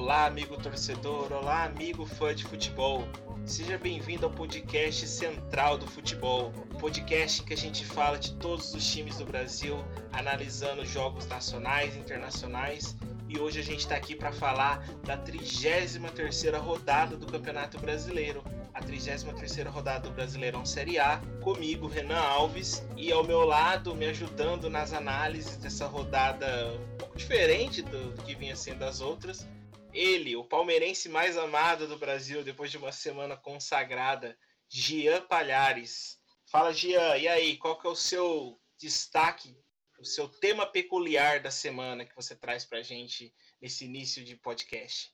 Olá, amigo torcedor, olá, amigo fã de futebol. Seja bem-vindo ao podcast Central do Futebol, podcast em que a gente fala de todos os times do Brasil, analisando jogos nacionais e internacionais. E hoje a gente está aqui para falar da 33ª rodada do Campeonato Brasileiro, a 33ª rodada do Brasileirão Série A, comigo, Renan Alves, e ao meu lado, me ajudando nas análises dessa rodada um pouco diferente do, do que vinha sendo as outras, ele, o palmeirense mais amado do Brasil depois de uma semana consagrada, Gian Palhares. Fala, Gian, e aí, qual que é o seu destaque, o seu tema peculiar da semana que você traz pra gente nesse início de podcast?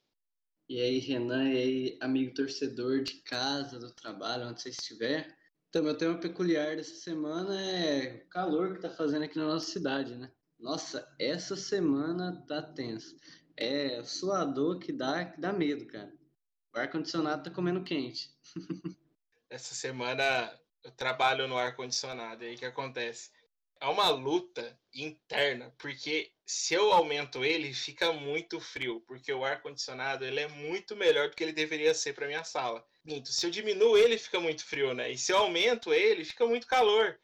E aí, Renan, e aí, amigo torcedor de casa, do trabalho, onde você estiver. Então, meu tema peculiar dessa semana é o calor que tá fazendo aqui na nossa cidade, né? Nossa, essa semana tá tenso é suador que dá, que dá medo, cara. O ar-condicionado tá comendo quente. Essa semana eu trabalho no ar-condicionado, e aí que acontece? É uma luta interna, porque se eu aumento ele, fica muito frio, porque o ar-condicionado ele é muito melhor do que ele deveria ser para minha sala. Se eu diminuo ele, fica muito frio, né? E se eu aumento ele, fica muito calor.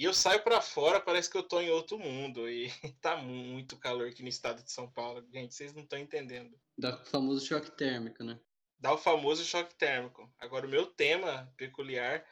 E eu saio para fora, parece que eu tô em outro mundo. E tá muito calor aqui no estado de São Paulo. Gente, vocês não estão entendendo. Dá o famoso choque térmico, né? Dá o famoso choque térmico. Agora, o meu tema peculiar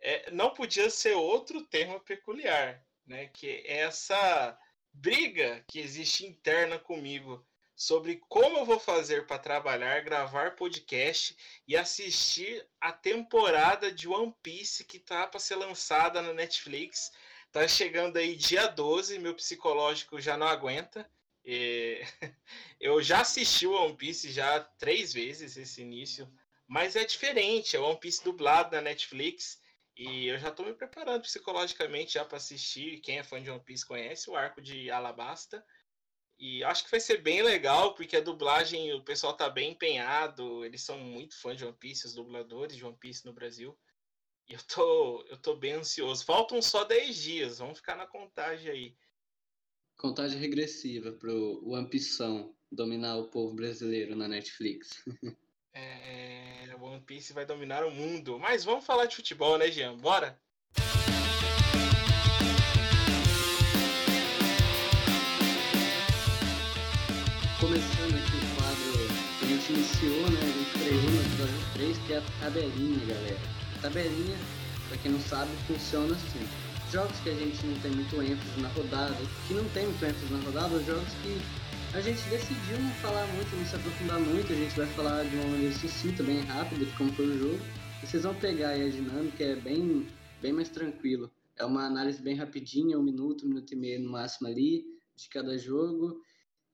é, não podia ser outro tema peculiar, né? Que é essa briga que existe interna comigo sobre como eu vou fazer para trabalhar, gravar podcast e assistir a temporada de One Piece que tá para ser lançada na Netflix. Tá chegando aí dia 12, meu psicológico já não aguenta. E... eu já assisti o One Piece já três vezes esse início, mas é diferente, é One Piece dublado na Netflix. E eu já estou me preparando psicologicamente já para assistir. Quem é fã de One Piece conhece o arco de Alabasta. E acho que vai ser bem legal, porque a dublagem, o pessoal tá bem empenhado, eles são muito fãs de One Piece, os dubladores de One Piece no Brasil. E eu tô, eu tô bem ansioso. Faltam só 10 dias, vamos ficar na contagem aí. Contagem regressiva pro One Piece dominar o povo brasileiro na Netflix. é, One Piece vai dominar o mundo. Mas vamos falar de futebol, né, Jean? Bora? Iniciou, né? A gente estreou no episódio 3, que é a tabelinha, galera. A tabelinha, pra quem não sabe, funciona assim. Jogos que a gente não tem muito ênfase na rodada, que não tem muito ênfase na rodada, os jogos que a gente decidiu não falar muito, não se aprofundar muito, a gente vai falar de uma maneira sucinta, bem rápida, de como foi o jogo. E vocês vão pegar aí a dinâmica, é bem, bem mais tranquilo. É uma análise bem rapidinha, um minuto, um minuto e meio no máximo ali, de cada jogo.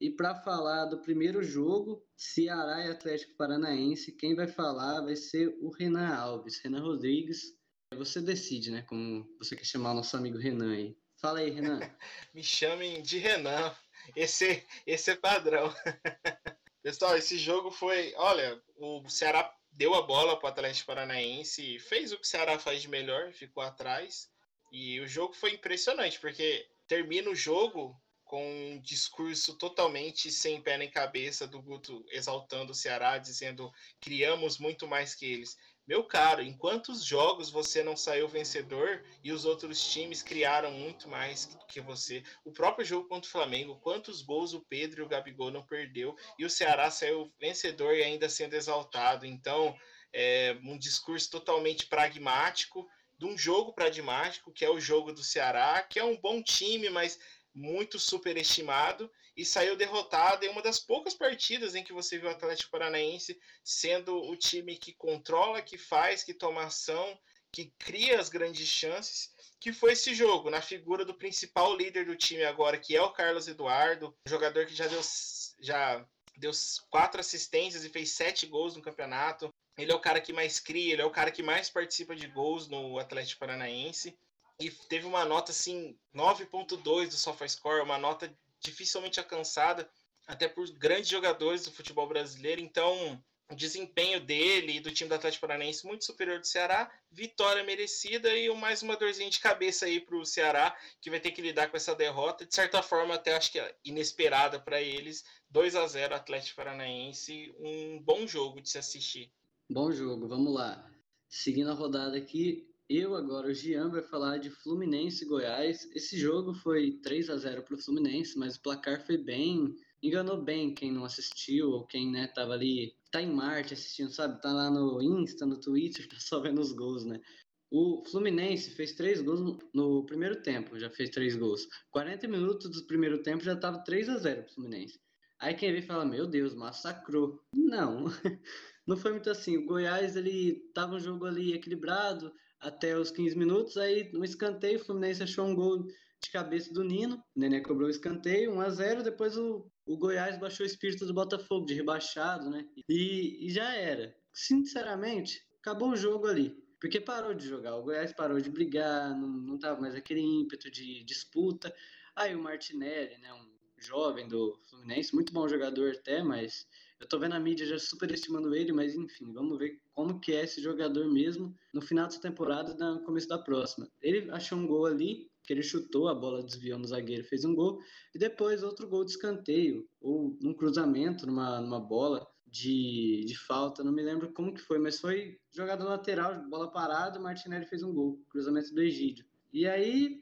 E para falar do primeiro jogo, Ceará e Atlético Paranaense, quem vai falar vai ser o Renan Alves, Renan Rodrigues. Você decide, né? Como você quer chamar o nosso amigo Renan aí. Fala aí, Renan. Me chamem de Renan. Esse, esse é padrão. Pessoal, esse jogo foi. Olha, o Ceará deu a bola para o Atlético Paranaense, fez o que o Ceará faz de melhor, ficou atrás. E o jogo foi impressionante, porque termina o jogo com um discurso totalmente sem pé nem cabeça do Guto exaltando o Ceará, dizendo criamos muito mais que eles. Meu caro, em quantos jogos você não saiu vencedor e os outros times criaram muito mais que você? O próprio jogo contra o Flamengo, quantos gols o Pedro e o Gabigol não perdeu e o Ceará saiu vencedor e ainda sendo exaltado. Então, é um discurso totalmente pragmático de um jogo pragmático, que é o jogo do Ceará, que é um bom time, mas muito superestimado e saiu derrotado em uma das poucas partidas em que você viu o Atlético Paranaense sendo o time que controla, que faz, que toma ação, que cria as grandes chances, que foi esse jogo, na figura do principal líder do time agora, que é o Carlos Eduardo, um jogador que já deu, já deu quatro assistências e fez sete gols no campeonato. Ele é o cara que mais cria, ele é o cara que mais participa de gols no Atlético Paranaense e teve uma nota assim 9.2 do SofaScore, uma nota dificilmente alcançada até por grandes jogadores do futebol brasileiro. Então, o desempenho dele e do time do Atlético Paranaense muito superior do Ceará, vitória merecida e mais uma dorzinha de cabeça aí para o Ceará, que vai ter que lidar com essa derrota, de certa forma até acho que é inesperada para eles, 2 a 0 Atlético Paranaense, um bom jogo de se assistir. Bom jogo, vamos lá. Seguindo a rodada aqui, eu agora, o Gian, vai falar de Fluminense e Goiás. Esse jogo foi 3 a 0 para o Fluminense, mas o placar foi bem enganou bem quem não assistiu ou quem, né, tava ali, tá em Marte assistindo, sabe? Tá lá no Insta, no Twitter, tá só vendo os gols, né? O Fluminense fez três gols no primeiro tempo, já fez três gols. 40 minutos do primeiro tempo já tava 3 a 0 pro Fluminense. Aí quem vê fala, meu Deus, massacrou. Não, não foi muito assim. O Goiás, ele tava um jogo ali equilibrado até os 15 minutos, aí no escanteio o Fluminense achou um gol de cabeça do Nino. O Nenê cobrou o escanteio, 1 a 0 Depois o, o Goiás baixou o espírito do Botafogo, de rebaixado, né? E, e já era. Sinceramente, acabou o jogo ali. Porque parou de jogar. O Goiás parou de brigar, não, não tava mais aquele ímpeto de disputa. Aí o Martinelli, né? Um jovem do Fluminense, muito bom jogador até, mas eu tô vendo a mídia já superestimando ele, mas enfim, vamos ver como que é esse jogador mesmo no final dessa temporada no começo da próxima. Ele achou um gol ali, que ele chutou, a bola desviou no zagueiro, fez um gol, e depois outro gol de escanteio, ou num cruzamento, numa, numa bola de, de falta, não me lembro como que foi, mas foi jogada lateral, bola parada, o Martinelli fez um gol, cruzamento do Egídio. E aí,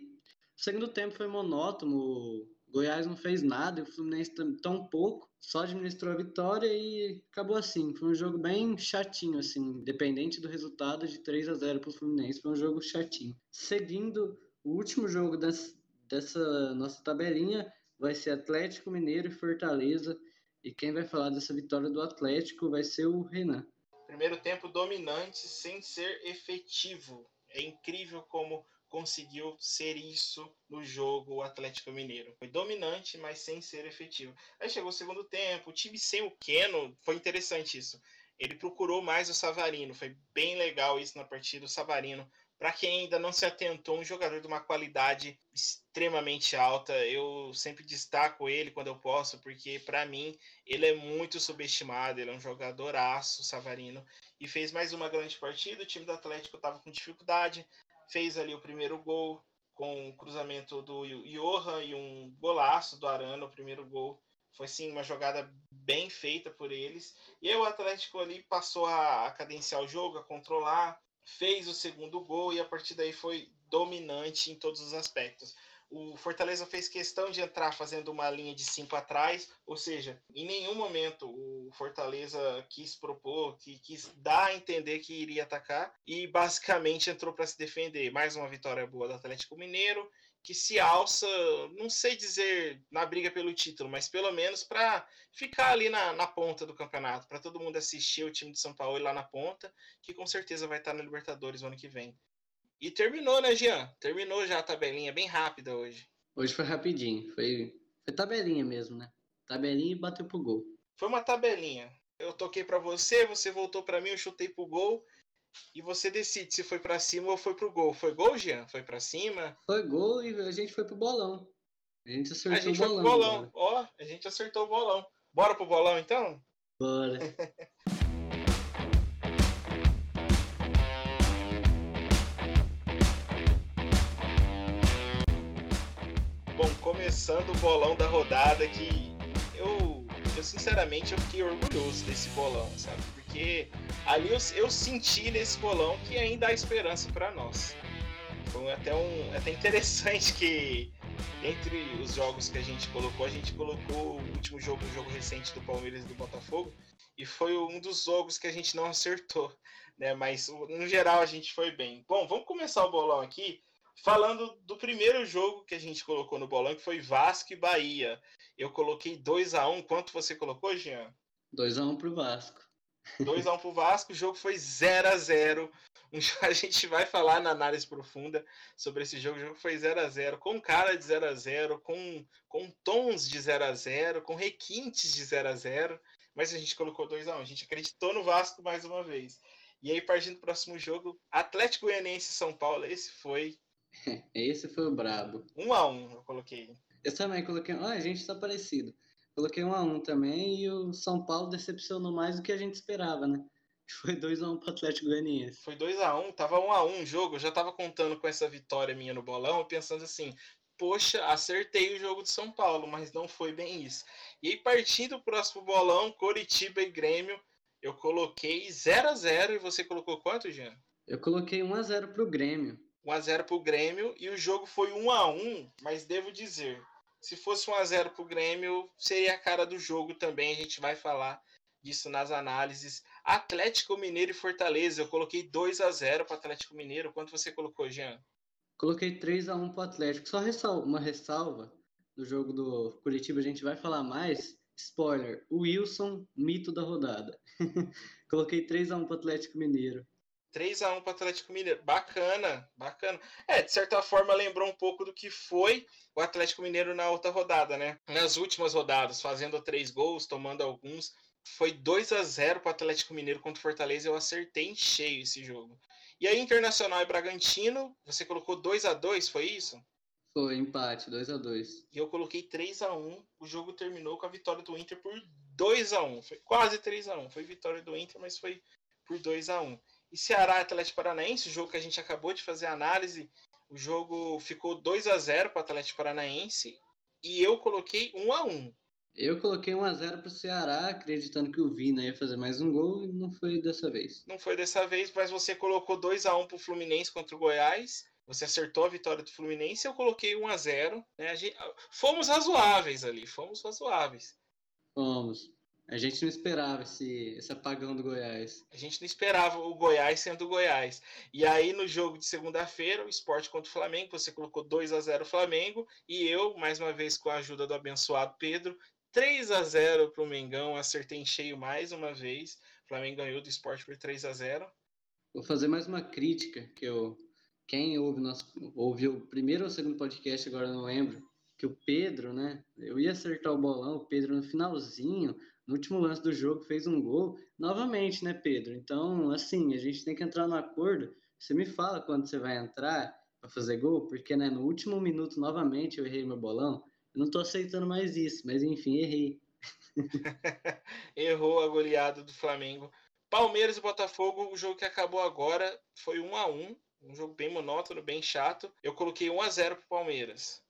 o segundo tempo foi monótono, Goiás não fez nada, o Fluminense tão pouco, só administrou a vitória e acabou assim. Foi um jogo bem chatinho, assim, independente do resultado de 3 a 0 para o Fluminense, foi um jogo chatinho. Seguindo o último jogo dessa, dessa nossa tabelinha vai ser Atlético Mineiro e Fortaleza. E quem vai falar dessa vitória do Atlético vai ser o Renan. Primeiro tempo dominante sem ser efetivo. É incrível como conseguiu ser isso no jogo Atlético Mineiro. Foi dominante, mas sem ser efetivo. Aí chegou o segundo tempo, o time sem o Keno, foi interessante isso. Ele procurou mais o Savarino, foi bem legal isso na partida. O Savarino para quem ainda não se atentou, um jogador de uma qualidade extremamente alta. Eu sempre destaco ele quando eu posso, porque para mim ele é muito subestimado. Ele é um jogador aço, Savarino, e fez mais uma grande partida. O time do Atlético estava com dificuldade, fez ali o primeiro gol com o cruzamento do Johan e um golaço do Arana, o primeiro gol. Foi sim uma jogada bem feita por eles. E aí o Atlético ali passou a, a cadenciar o jogo, a controlar fez o segundo gol e a partir daí foi dominante em todos os aspectos. O Fortaleza fez questão de entrar fazendo uma linha de cinco atrás, ou seja, em nenhum momento o Fortaleza quis propor, que quis dar a entender que iria atacar e basicamente entrou para se defender. Mais uma vitória boa do Atlético Mineiro que se alça, não sei dizer na briga pelo título, mas pelo menos para ficar ali na, na ponta do campeonato, para todo mundo assistir o time de São Paulo lá na ponta, que com certeza vai estar na Libertadores no ano que vem. E terminou, né, Jean? Terminou já a tabelinha, bem rápida hoje. Hoje foi rapidinho, foi, foi tabelinha mesmo, né? Tabelinha e bateu pro gol. Foi uma tabelinha. Eu toquei para você, você voltou para mim, eu chutei pro gol e você decide se foi para cima ou foi pro gol. Foi gol, Jean? Foi para cima? Foi gol e a gente foi pro bolão. A gente acertou a gente o bolão. Foi pro bolão. Ó, a gente acertou o bolão. Bora pro bolão então? Bora. começando o bolão da rodada que eu, eu sinceramente eu fiquei orgulhoso desse bolão, sabe? Porque ali eu, eu senti nesse bolão que ainda há esperança para nós. Foi até, um, até interessante que entre os jogos que a gente colocou, a gente colocou o último jogo, o jogo recente do Palmeiras e do Botafogo, e foi um dos jogos que a gente não acertou, né? Mas no geral a gente foi bem. Bom, vamos começar o bolão aqui falando do primeiro jogo que a gente colocou no bolão, que foi Vasco e Bahia. Eu coloquei 2 a 1 um. Quanto você colocou, Jean? 2 a 1 um pro Vasco. 2x1 pro Vasco, o jogo foi 0 a 0 A gente vai falar na análise profunda sobre esse jogo. O jogo foi 0 a 0 com cara de 0 a 0 com, com tons de 0 a 0 com requintes de 0 a 0 mas a gente colocou 2 a 1 A gente acreditou no Vasco mais uma vez. E aí, partindo do próximo jogo, Atlético Goianiense São Paulo, esse foi. Esse foi o brabo. 1 a 1 eu coloquei. Eu também coloquei. Ah, a gente tá parecido. Coloquei um a um também e o São Paulo decepcionou mais do que a gente esperava, né? Foi 2x1 um pro Atlético Goianiense. Foi 2x1, um, tava 1x1 um o jogo, eu já tava contando com essa vitória minha no bolão, pensando assim, poxa, acertei o jogo de São Paulo, mas não foi bem isso. E aí, partindo do próximo bolão, Coritiba e Grêmio, eu coloquei 0 x 0 e você colocou quanto, Jean? Eu coloquei 1 x 0 pro Grêmio. 1 x 0 pro Grêmio e o jogo foi 1 x 1, mas devo dizer, se fosse 1 x 0 pro Grêmio, seria a cara do jogo também, a gente vai falar disso nas análises. Atlético Mineiro e Fortaleza, eu coloquei 2 x 0 para Atlético Mineiro. Quanto você colocou, Jean? Coloquei 3 x 1 pro Atlético. Só uma ressalva do jogo do Curitiba, a gente vai falar mais. Spoiler, o Wilson, mito da rodada. Coloquei 3 x 1 pro Atlético Mineiro. 3 x 1 para Atlético Mineiro. Bacana, bacana. É, de certa forma lembrou um pouco do que foi o Atlético Mineiro na outra rodada, né? Nas últimas rodadas, fazendo três gols, tomando alguns. Foi 2 x 0 para o Atlético Mineiro contra o Fortaleza. Eu acertei em cheio esse jogo. E aí, Internacional e Bragantino, você colocou 2 x 2 foi isso? Foi, empate, 2 x 2 E eu coloquei 3 x 1 O jogo terminou com a vitória do Inter por 2 x 1 Foi quase 3 x 1 Foi vitória do Inter, mas foi por 2 x 1 E Ceará Atlético Paranaense, o jogo que a gente acabou de fazer a análise, o jogo ficou 2 x 0 para o Atlético Paranaense. E eu coloquei 1 x 1 eu coloquei 1x0 pro Ceará, acreditando que o Vina ia fazer mais um gol e não foi dessa vez. Não foi dessa vez, mas você colocou 2x1 pro Fluminense contra o Goiás. Você acertou a vitória do Fluminense, eu coloquei 1 a 0 né? gente... Fomos razoáveis ali, fomos razoáveis. Fomos. A gente não esperava esse, esse apagão do Goiás. A gente não esperava o Goiás sendo o Goiás. E aí, no jogo de segunda-feira, o esporte contra o Flamengo, você colocou 2 a 0 Flamengo. E eu, mais uma vez, com a ajuda do abençoado Pedro, 3 a 0 para o Mengão. Acertei em cheio mais uma vez. O Flamengo ganhou do esporte por 3 a 0 Vou fazer mais uma crítica que eu quem ouve nosso, ouviu o primeiro ou segundo podcast, agora não lembro, que o Pedro, né? Eu ia acertar o bolão, o Pedro no finalzinho, no último lance do jogo, fez um gol. Novamente, né, Pedro? Então, assim, a gente tem que entrar no acordo. Você me fala quando você vai entrar para fazer gol, porque né, no último minuto, novamente, eu errei meu bolão. Eu não tô aceitando mais isso, mas enfim, errei. Errou a goleada do Flamengo. Palmeiras e Botafogo, o jogo que acabou agora foi 1 a 1 um jogo bem monótono, bem chato. Eu coloquei 1 a 0 pro Palmeiras.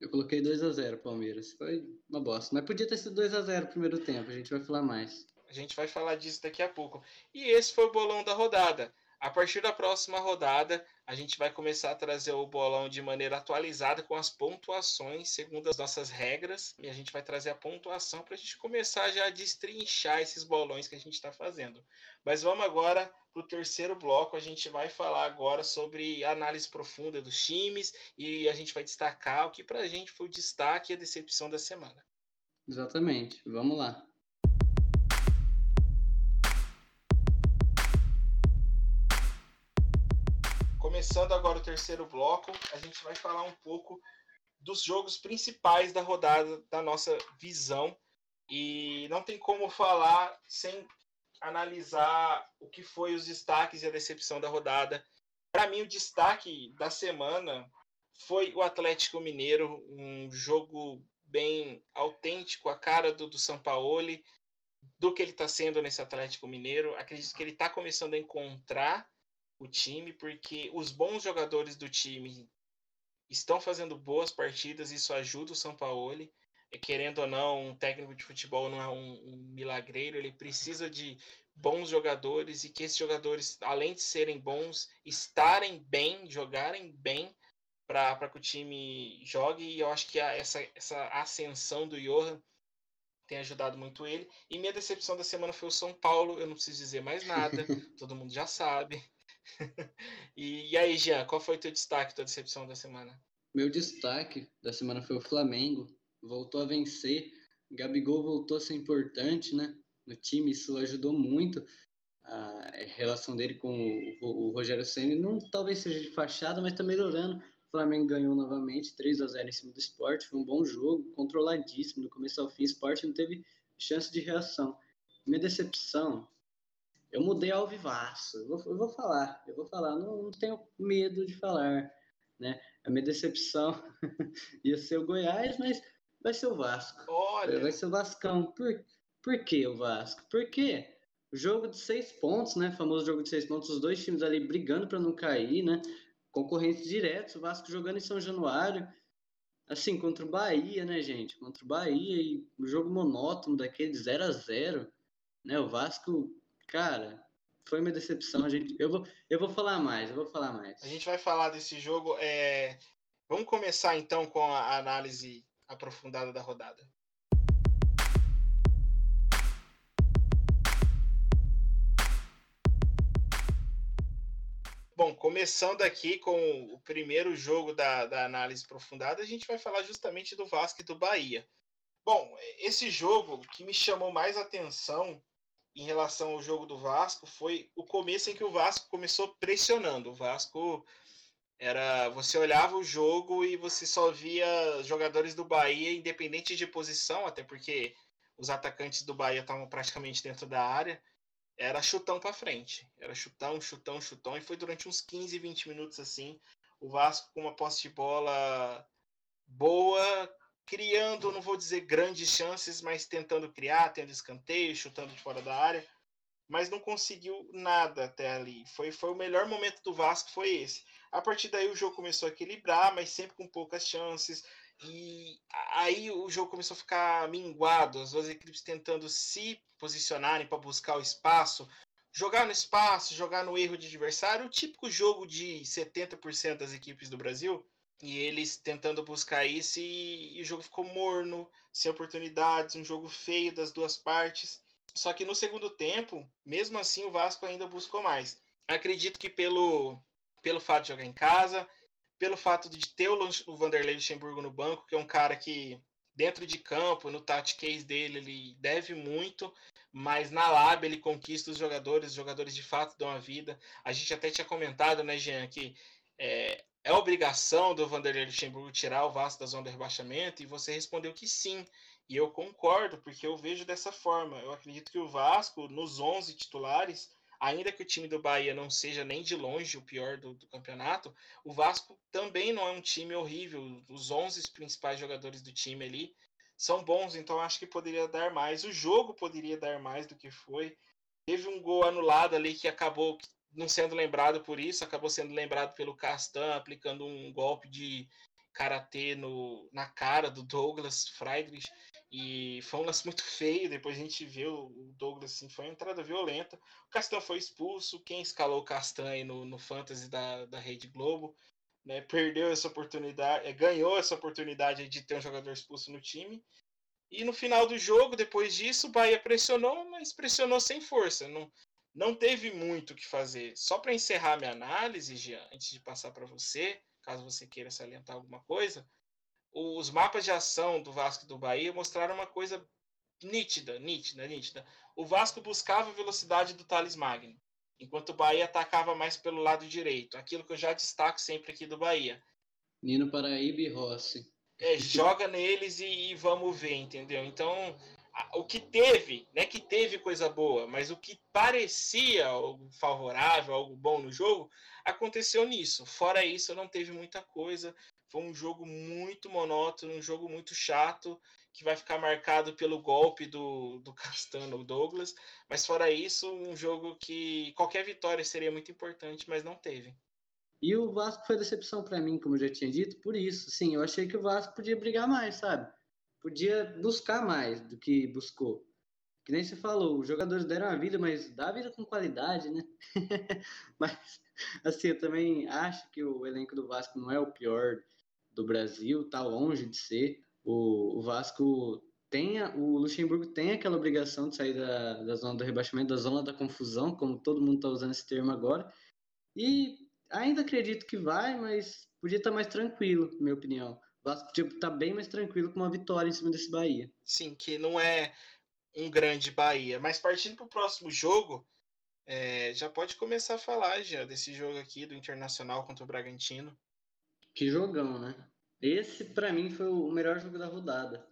Eu coloquei 2 a 0 Palmeiras. Foi uma bosta. Mas podia ter sido 2 a 0 no primeiro tempo. A gente vai falar mais. A gente vai falar disso daqui a pouco. E esse foi o bolão da rodada. A partir da próxima rodada, a gente vai começar a trazer o bolão de maneira atualizada com as pontuações segundo as nossas regras. E a gente vai trazer a pontuação para a gente começar já a destrinchar esses bolões que a gente está fazendo. Mas vamos agora para o terceiro bloco. A gente vai falar agora sobre análise profunda dos times e a gente vai destacar o que para a gente foi o destaque e a decepção da semana. Exatamente. Vamos lá. Começando agora o terceiro bloco, a gente vai falar um pouco dos jogos principais da rodada, da nossa visão. E não tem como falar sem analisar o que foi os destaques e a decepção da rodada. Para mim, o destaque da semana foi o Atlético Mineiro, um jogo bem autêntico, a cara do, do Sampaoli, do que ele está sendo nesse Atlético Mineiro. Acredito que ele está começando a encontrar o time, porque os bons jogadores do time estão fazendo boas partidas, isso ajuda o São Paulo. E, querendo ou não, um técnico de futebol não é um, um milagreiro, ele precisa de bons jogadores e que esses jogadores, além de serem bons, estarem bem, jogarem bem para que o time jogue. E eu acho que a, essa, essa ascensão do Johan tem ajudado muito ele. E minha decepção da semana foi o São Paulo. Eu não preciso dizer mais nada, todo mundo já sabe. e, e, aí, Jean, qual foi o teu destaque, tua decepção da semana? Meu destaque da semana foi o Flamengo. Voltou a vencer. Gabigol voltou a ser importante, né? No time, isso ajudou muito. A relação dele com o, o Rogério Senna não talvez seja de fachada, mas tá melhorando. O Flamengo ganhou novamente 3 a 0 em cima do esporte. Foi um bom jogo, controladíssimo. Do começo ao fim, o esporte não teve chance de reação. Minha decepção eu mudei ao vivaço. Eu vou, eu vou falar, eu vou falar, não, não, tenho medo de falar, né? A minha decepção ia ser o Goiás, mas vai ser o Vasco. Olha. Vai ser o Vascão. Por, por que o Vasco? Porque o jogo de seis pontos, né? Famoso jogo de seis pontos, os dois times ali brigando para não cair, né? Concorrentes diretos, o Vasco jogando em São Januário. Assim, contra o Bahia, né, gente? Contra o Bahia e o jogo monótono daquele 0 a 0 né? O Vasco, cara, foi uma decepção. A gente, eu, vou, eu vou falar mais, eu vou falar mais. A gente vai falar desse jogo. É... Vamos começar então com a análise aprofundada da rodada. Bom, começando aqui com o primeiro jogo da, da análise aprofundada, a gente vai falar justamente do Vasco e do Bahia. Bom, esse jogo que me chamou mais atenção em relação ao jogo do Vasco foi o começo em que o Vasco começou pressionando. O Vasco era você olhava o jogo e você só via jogadores do Bahia independente de posição, até porque os atacantes do Bahia estavam praticamente dentro da área. Era chutão para frente. Era chutão, chutão, chutão e foi durante uns 15, 20 minutos assim, o Vasco com uma posse de bola boa, criando, não vou dizer grandes chances, mas tentando criar, tendo escanteio, chutando de fora da área, mas não conseguiu nada até ali. Foi, foi o melhor momento do Vasco, foi esse. A partir daí o jogo começou a equilibrar, mas sempre com poucas chances. E aí o jogo começou a ficar minguado, as duas equipes tentando se posicionarem para buscar o espaço, jogar no espaço, jogar no erro de adversário, o típico jogo de 70% das equipes do Brasil e eles tentando buscar isso e, e, o jogo ficou morno, sem oportunidades, um jogo feio das duas partes. Só que no segundo tempo, mesmo assim, o Vasco ainda buscou mais. Acredito que pelo, pelo fato de jogar em casa, pelo fato de ter o, o Vanderlei Luxemburgo no banco, que é um cara que dentro de campo, no case dele, ele deve muito, mas na Lab ele conquista os jogadores, os jogadores de fato dão a vida. A gente até tinha comentado, né, Jean, que é, é obrigação do Vanderlei Luxemburgo tirar o Vasco da zona de rebaixamento? E você respondeu que sim. E eu concordo, porque eu vejo dessa forma. Eu acredito que o Vasco, nos 11 titulares, ainda que o time do Bahia não seja nem de longe o pior do, do campeonato, o Vasco também não é um time horrível. Os 11 principais jogadores do time ali são bons, então acho que poderia dar mais. O jogo poderia dar mais do que foi. Teve um gol anulado ali que acabou não sendo lembrado por isso, acabou sendo lembrado pelo Castan aplicando um golpe de karatê no, na cara do Douglas Friedrich e foi um lance muito feio. Depois a gente viu o Douglas assim, foi uma entrada violenta. O Castan foi expulso. Quem escalou o Castan aí no, no Fantasy da, da Rede Globo né, perdeu essa oportunidade, é, ganhou essa oportunidade de ter um jogador expulso no time. E no final do jogo, depois disso, o Bahia pressionou, mas pressionou sem força. Não, não teve muito o que fazer. Só para encerrar minha análise, Jean, antes de passar para você, caso você queira salientar alguma coisa, os mapas de ação do Vasco e do Bahia mostraram uma coisa nítida, nítida, nítida. O Vasco buscava a velocidade do Thales Magno, enquanto o Bahia atacava mais pelo lado direito. Aquilo que eu já destaco sempre aqui do Bahia. Nino Paraíba e Rossi. É, joga neles e, e, vamos ver, entendeu? Então, o que teve, né, que teve coisa boa, mas o que parecia algo favorável, algo bom no jogo, aconteceu nisso. Fora isso, não teve muita coisa. Foi um jogo muito monótono, um jogo muito chato, que vai ficar marcado pelo golpe do, do Castano Douglas. Mas fora isso, um jogo que qualquer vitória seria muito importante, mas não teve. E o Vasco foi decepção para mim, como eu já tinha dito, por isso. Sim, eu achei que o Vasco podia brigar mais, sabe? Podia buscar mais do que buscou. Que nem você falou, os jogadores deram a vida, mas dá a vida com qualidade, né? mas, assim, eu também acho que o elenco do Vasco não é o pior do Brasil, tá longe de ser. O, o Vasco tem, o Luxemburgo tem aquela obrigação de sair da, da zona do rebaixamento, da zona da confusão, como todo mundo está usando esse termo agora. E ainda acredito que vai, mas podia estar tá mais tranquilo, na minha opinião. O Vasco tipo, tá bem mais tranquilo com uma vitória em cima desse Bahia. Sim, que não é um grande Bahia. Mas partindo para o próximo jogo, é, já pode começar a falar já desse jogo aqui do Internacional contra o Bragantino. Que jogão, né? Esse, para mim, foi o melhor jogo da rodada.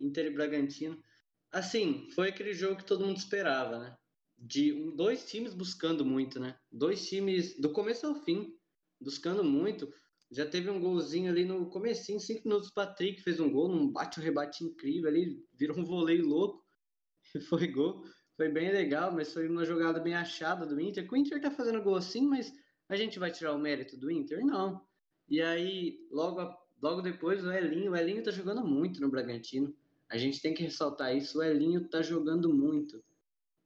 Inter e Bragantino. Assim, foi aquele jogo que todo mundo esperava, né? De dois times buscando muito, né? Dois times do começo ao fim, buscando muito Já teve um golzinho ali no comecinho, cinco minutos, o Patrick fez um gol, num bate-rebate incrível ali, virou um voleio louco foi gol. Foi bem legal, mas foi uma jogada bem achada do Inter. O Inter tá fazendo gol assim, mas a gente vai tirar o mérito do Inter? Não. E aí, logo, logo depois, o Elinho. O Elinho tá jogando muito no Bragantino. A gente tem que ressaltar isso. O Elinho tá jogando muito.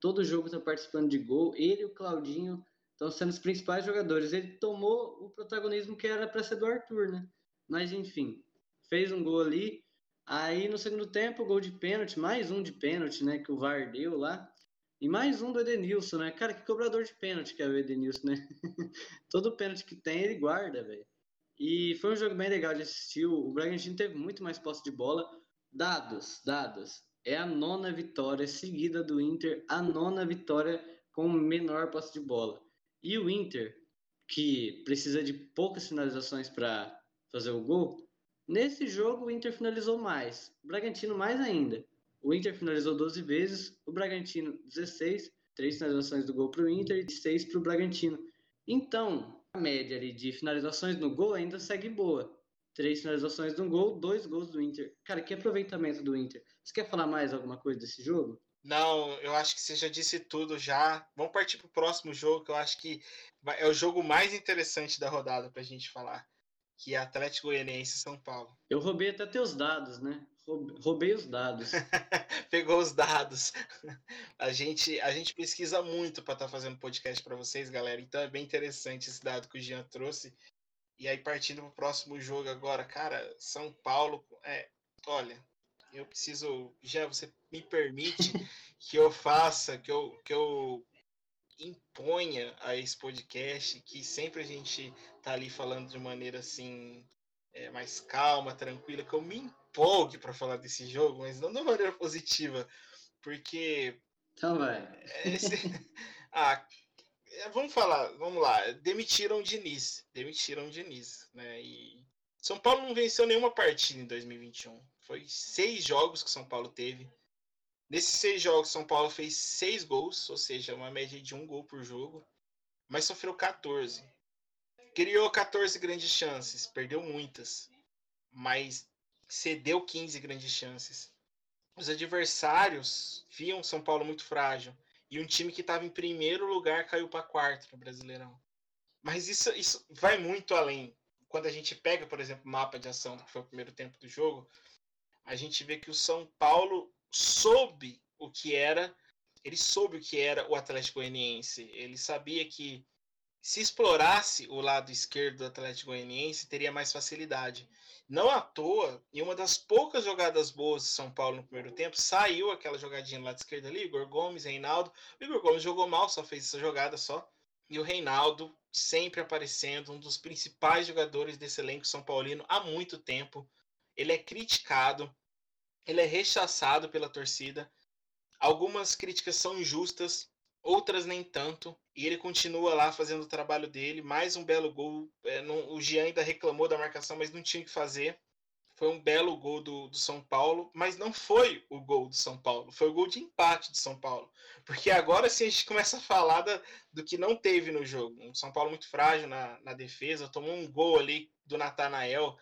Todo jogo tá participando de gol. Ele e o Claudinho estão sendo os principais jogadores. Ele tomou o protagonismo que era para ser do Arthur, né? Mas enfim, fez um gol ali. Aí no segundo tempo, gol de pênalti, mais um de pênalti, né? Que o VAR deu lá. E mais um do Edenilson, né? Cara, que cobrador de pênalti que é o Edenilson, né? Todo pênalti que tem, ele guarda, velho. E foi um jogo bem legal de assistir. O Bragantino teve muito mais posse de bola. Dados, dados. É a nona vitória seguida do Inter, a nona vitória com menor posse de bola. E o Inter, que precisa de poucas finalizações para fazer o gol, nesse jogo o Inter finalizou mais. O Bragantino mais ainda. O Inter finalizou 12 vezes, o Bragantino 16, três finalizações do gol para o Inter e seis para o Bragantino. Então, a média ali de finalizações no gol ainda segue boa. Três finalizações no gol, dois gols do Inter. Cara, que aproveitamento do Inter. Você quer falar mais alguma coisa desse jogo? Não, eu acho que você já disse tudo já. Vamos partir para o próximo jogo, que eu acho que é o jogo mais interessante da rodada para a gente falar, que é Atlético Goianiense São Paulo. Eu roubei até teus dados, né? Roubei os dados. Pegou os dados. A gente, a gente pesquisa muito para estar tá fazendo podcast para vocês, galera. Então é bem interessante esse dado que o Jean trouxe. E aí, partindo para o próximo jogo agora, cara, São Paulo. É, olha, eu preciso. Já você me permite que eu faça, que eu, que eu imponha a esse podcast, que sempre a gente tá ali falando de maneira assim. É, mais calma, tranquila, que eu me empolgue para falar desse jogo, mas não de maneira positiva, porque. Então vai. Esse... ah, é, vamos falar, vamos lá. Demitiram o Diniz. Demitiram o Diniz, né? E São Paulo não venceu nenhuma partida em 2021. Foi seis jogos que São Paulo teve. Nesses seis jogos, São Paulo fez seis gols, ou seja, uma média de um gol por jogo, mas sofreu 14. Criou 14 grandes chances, perdeu muitas, mas cedeu 15 grandes chances. Os adversários viam São Paulo muito frágil e um time que estava em primeiro lugar caiu para quarto no Brasileirão. Mas isso, isso vai muito além. Quando a gente pega, por exemplo, o mapa de ação que foi o primeiro tempo do jogo, a gente vê que o São Paulo soube o que era, ele soube o que era o Atlético Goianiense. Ele sabia que se explorasse o lado esquerdo do Atlético Goianiense, teria mais facilidade. Não à toa, em uma das poucas jogadas boas de São Paulo no primeiro tempo, saiu aquela jogadinha lá de esquerda ali, Igor Gomes, Reinaldo. O Igor Gomes jogou mal, só fez essa jogada só. E o Reinaldo sempre aparecendo, um dos principais jogadores desse elenco São Paulino há muito tempo. Ele é criticado, ele é rechaçado pela torcida. Algumas críticas são injustas, outras nem tanto. E ele continua lá fazendo o trabalho dele. Mais um belo gol. É, não, o Jean ainda reclamou da marcação, mas não tinha o que fazer. Foi um belo gol do, do São Paulo, mas não foi o gol do São Paulo, foi o gol de empate de São Paulo. Porque agora sim a gente começa a falar da, do que não teve no jogo. Um São Paulo muito frágil na, na defesa, tomou um gol ali do Natanael,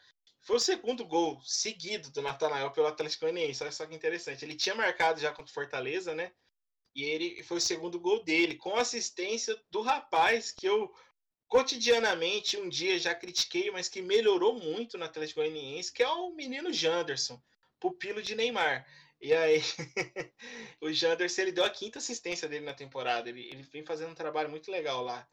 foi o segundo gol seguido do Natanael pelo Atlético Goianiense. Olha só que interessante. Ele tinha marcado já contra o Fortaleza, né? E ele foi o segundo gol dele, com assistência do rapaz que eu cotidianamente um dia já critiquei, mas que melhorou muito no Atlético Goianiense, que é o menino Janderson, pupilo de Neymar. E aí, o Janderson ele deu a quinta assistência dele na temporada. Ele, ele vem fazendo um trabalho muito legal lá.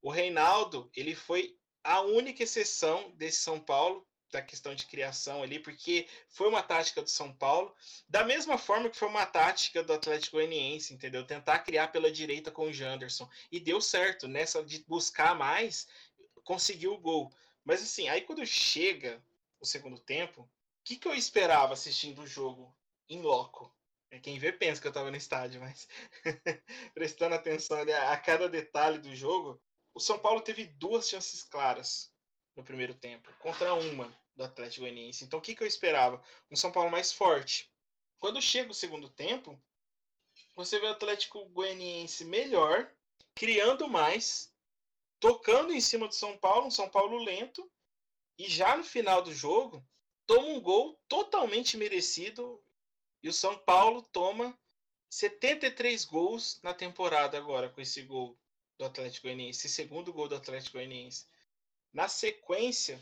O Reinaldo, ele foi a única exceção desse São Paulo da questão de criação ali, porque foi uma tática do São Paulo, da mesma forma que foi uma tática do Atlético Goianiense, entendeu? Tentar criar pela direita com o Janderson. E deu certo, nessa de buscar mais, conseguiu o gol. Mas assim, aí quando chega o segundo tempo, o que, que eu esperava assistindo o jogo em loco? É, quem vê pensa que eu estava no estádio, mas prestando atenção a cada detalhe do jogo, o São Paulo teve duas chances claras no primeiro tempo, contra uma do Atlético Goianiense. Então, o que, que eu esperava? Um São Paulo mais forte. Quando chega o segundo tempo, você vê o Atlético Goianiense melhor, criando mais, tocando em cima do São Paulo, um São Paulo lento, E já no final do jogo, toma um gol totalmente merecido e o São Paulo toma 73 gols na temporada agora com esse gol do Atlético Goianiense, esse segundo gol do Atlético Goianiense. Na sequência,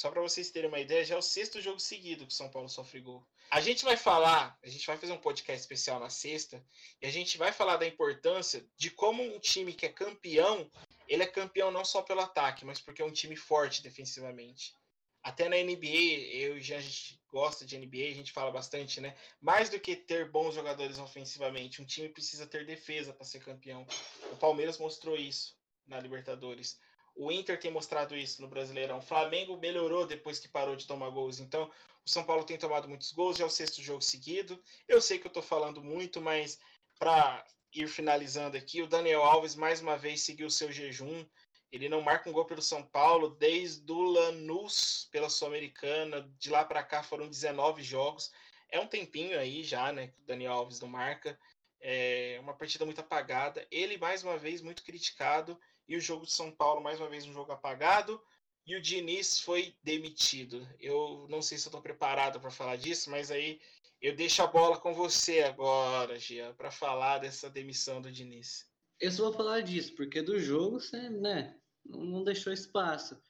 só para vocês terem uma ideia, já é o sexto jogo seguido que o São Paulo sofre gol. A gente vai falar, a gente vai fazer um podcast especial na sexta, e a gente vai falar da importância de como um time que é campeão, ele é campeão não só pelo ataque, mas porque é um time forte defensivamente. Até na NBA, eu e a gente gosta de NBA, a gente fala bastante, né? Mais do que ter bons jogadores ofensivamente, um time precisa ter defesa para ser campeão. O Palmeiras mostrou isso na Libertadores. O Inter tem mostrado isso no Brasileirão. O Flamengo melhorou depois que parou de tomar gols. Então, o São Paulo tem tomado muitos gols, já é o sexto jogo seguido. Eu sei que eu estou falando muito, mas para ir finalizando aqui, o Daniel Alves mais uma vez seguiu o seu jejum. Ele não marca um gol pelo São Paulo desde o Lanús pela Sul-Americana. De lá para cá foram 19 jogos. É um tempinho aí já, né? Que o Daniel Alves não marca. É uma partida muito apagada. Ele, mais uma vez, muito criticado. E o jogo de São Paulo, mais uma vez, um jogo apagado. E o Diniz foi demitido. Eu não sei se eu estou preparado para falar disso, mas aí eu deixo a bola com você agora, Gia, para falar dessa demissão do Diniz. Eu só vou falar disso, porque do jogo você, né, não deixou espaço.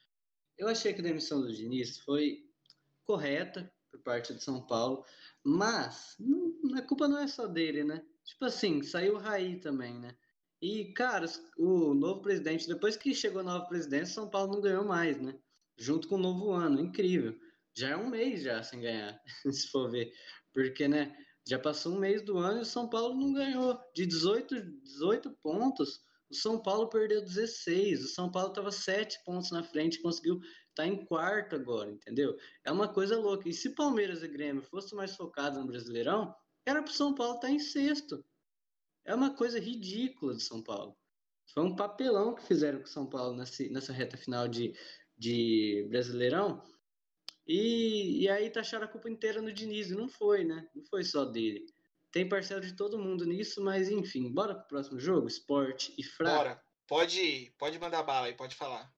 Eu achei que a demissão do Diniz foi correta por parte de São Paulo, mas não, a culpa não é só dele, né? Tipo assim, saiu o Raí também, né? E, cara, o novo presidente, depois que chegou a nova presidência, São Paulo não ganhou mais, né? Junto com o novo ano, incrível. Já é um mês já sem ganhar, se for ver. Porque, né, já passou um mês do ano e o São Paulo não ganhou. De 18, 18 pontos, o São Paulo perdeu 16. O São Paulo estava 7 pontos na frente, conseguiu estar tá em quarto agora, entendeu? É uma coisa louca. E se Palmeiras e Grêmio fossem mais focados no Brasileirão, era para o São Paulo estar tá em sexto. É uma coisa ridícula de São Paulo. Foi um papelão que fizeram com o São Paulo nessa, reta final de, de Brasileirão. E, e aí taxaram a culpa inteira no Diniz, não foi, né? Não foi só dele. Tem parcela de todo mundo nisso, mas enfim, bora pro próximo jogo? Esporte e fraco. Bora, pode, pode mandar bala aí, pode falar.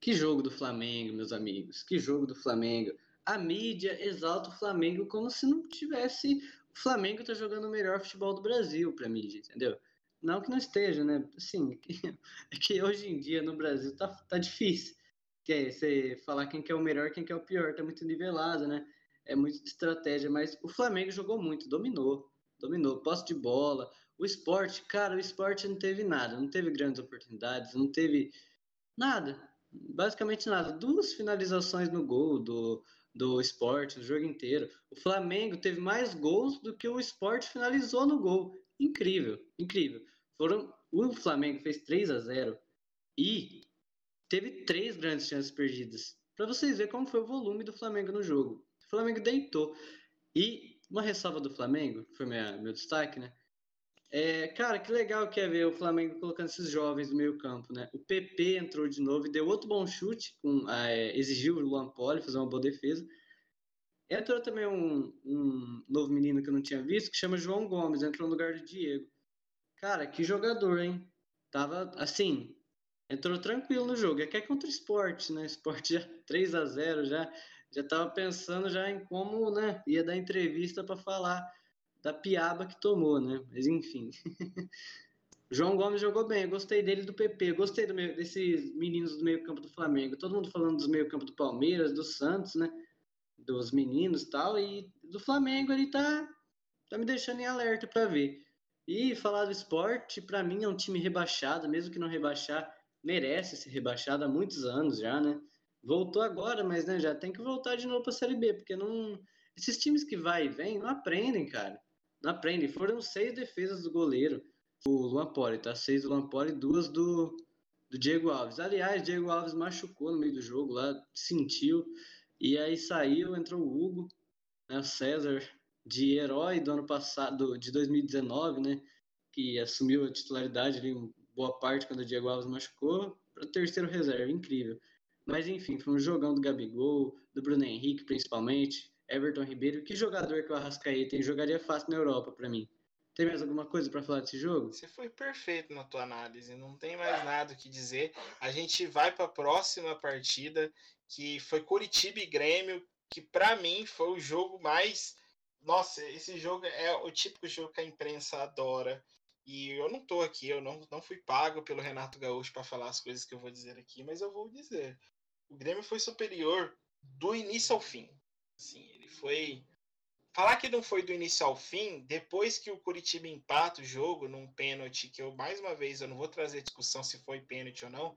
Que jogo do Flamengo, meus amigos, que jogo do Flamengo. A mídia exalta o Flamengo como se não tivesse. O Flamengo tá jogando o melhor futebol do Brasil pra mídia, entendeu? Não que não esteja, né? Assim, é que hoje em dia no Brasil tá, tá difícil que é você falar quem que é o melhor, quem que é o pior, tá muito nivelado, né? É muito de estratégia, mas o Flamengo jogou muito, dominou, dominou, posse de bola, o esporte, cara, o esporte não teve nada, não teve grandes oportunidades, não teve nada, basicamente nada. Duas finalizações no gol do, do esporte, o jogo inteiro. O Flamengo teve mais gols do que o esporte finalizou no gol. Incrível, incrível. Foram, o Flamengo fez 3 a 0 e teve três grandes chances perdidas. Para vocês verem como foi o volume do Flamengo no jogo. O Flamengo deitou. E uma ressalva do Flamengo, foi minha, meu destaque, né? É, cara, que legal que é ver o Flamengo colocando esses jovens no meio campo, né? O PP entrou de novo e deu outro bom chute, com, é, exigiu o Luan Poli fazer uma boa defesa. Entrou também um, um, novo menino que eu não tinha visto, que chama João Gomes, entrou no lugar do Diego. Cara, que jogador, hein? Tava, assim, entrou tranquilo no jogo. É que é contra o esporte, né? Esporte já 3 a 0 já já tava pensando já em como, né, ia dar entrevista para falar da piaba que tomou, né? Mas enfim. João Gomes jogou bem, eu gostei dele do PP, gostei do desses meninos do meio-campo do Flamengo. Todo mundo falando dos meio-campo do Palmeiras, do Santos, né? Dos meninos, tal, e do Flamengo ele tá tá me deixando em alerta para ver. E falar do esporte, para mim é um time rebaixado, mesmo que não rebaixar, merece ser rebaixado há muitos anos já, né? Voltou agora, mas né, já tem que voltar de novo para Série B, porque não esses times que vai e vem não aprendem, cara. Não aprendem. Foram seis defesas do goleiro, o Luan Poli, tá? Seis do Luan Poli, duas do, do Diego Alves. Aliás, Diego Alves machucou no meio do jogo lá, sentiu, e aí saiu, entrou o Hugo, né, o César, de herói do ano passado, de 2019, né? Que assumiu a titularidade ali, boa parte quando o Diego Alves machucou, para terceiro reserva, incrível. Mas enfim, foi um jogão do Gabigol, do Bruno Henrique principalmente, Everton Ribeiro. Que jogador que o Arrascaeta jogaria fácil na Europa para mim. Tem mais alguma coisa para falar desse jogo? Você foi perfeito na tua análise, não tem mais nada o que dizer. A gente vai para a próxima partida, que foi Curitiba e Grêmio, que para mim foi o jogo mais. Nossa, esse jogo é o típico jogo que a imprensa adora. E eu não tô aqui, eu não, não fui pago pelo Renato Gaúcho para falar as coisas que eu vou dizer aqui, mas eu vou dizer. O Grêmio foi superior do início ao fim. Assim, foi. Falar que não foi do início ao fim, depois que o Curitiba empata o jogo num pênalti, que eu, mais uma vez, eu não vou trazer discussão se foi pênalti ou não.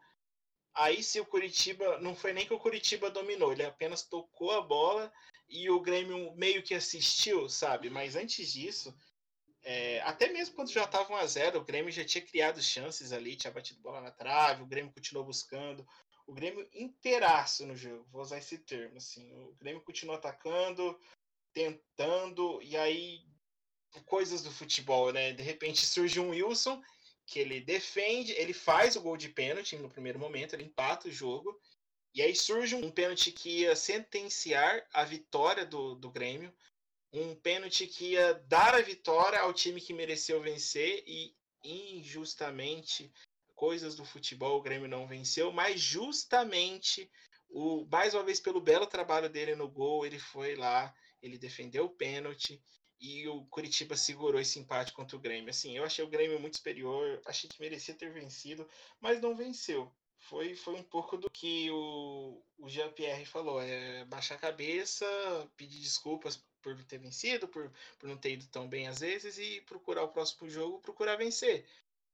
Aí se o Curitiba. Não foi nem que o Curitiba dominou, ele apenas tocou a bola e o Grêmio meio que assistiu, sabe? Mas antes disso, é, até mesmo quando já estava 1x0, o Grêmio já tinha criado chances ali, tinha batido bola na trave, o Grêmio continuou buscando o Grêmio inteiraço no jogo, vou usar esse termo, assim. O Grêmio continua atacando, tentando, e aí coisas do futebol, né? De repente surge um Wilson que ele defende, ele faz o gol de pênalti no primeiro momento, ele empata o jogo, e aí surge um pênalti que ia sentenciar a vitória do, do Grêmio, um pênalti que ia dar a vitória ao time que mereceu vencer e injustamente coisas do futebol o Grêmio não venceu, mas justamente o mais uma vez pelo belo trabalho dele no gol, ele foi lá, ele defendeu o pênalti e o Curitiba segurou esse empate contra o Grêmio. Assim, eu achei o Grêmio muito superior, achei que merecia ter vencido, mas não venceu. Foi, foi um pouco do que o, o Jean-Pierre falou: é baixar a cabeça, pedir desculpas por ter vencido, por, por não ter ido tão bem às vezes e procurar o próximo jogo, procurar vencer.